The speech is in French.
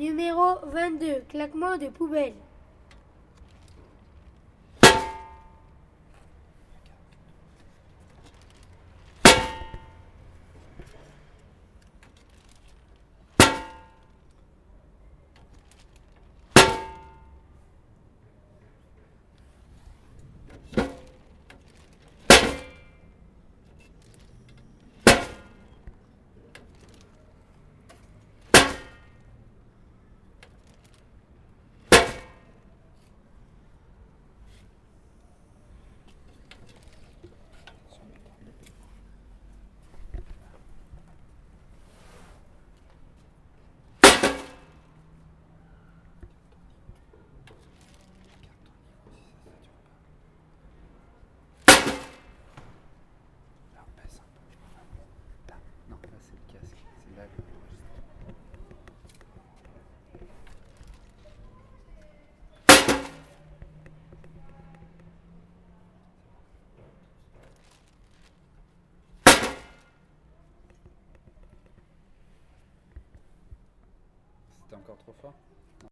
Numéro 22. Claquement de poubelle. Encore trop fort.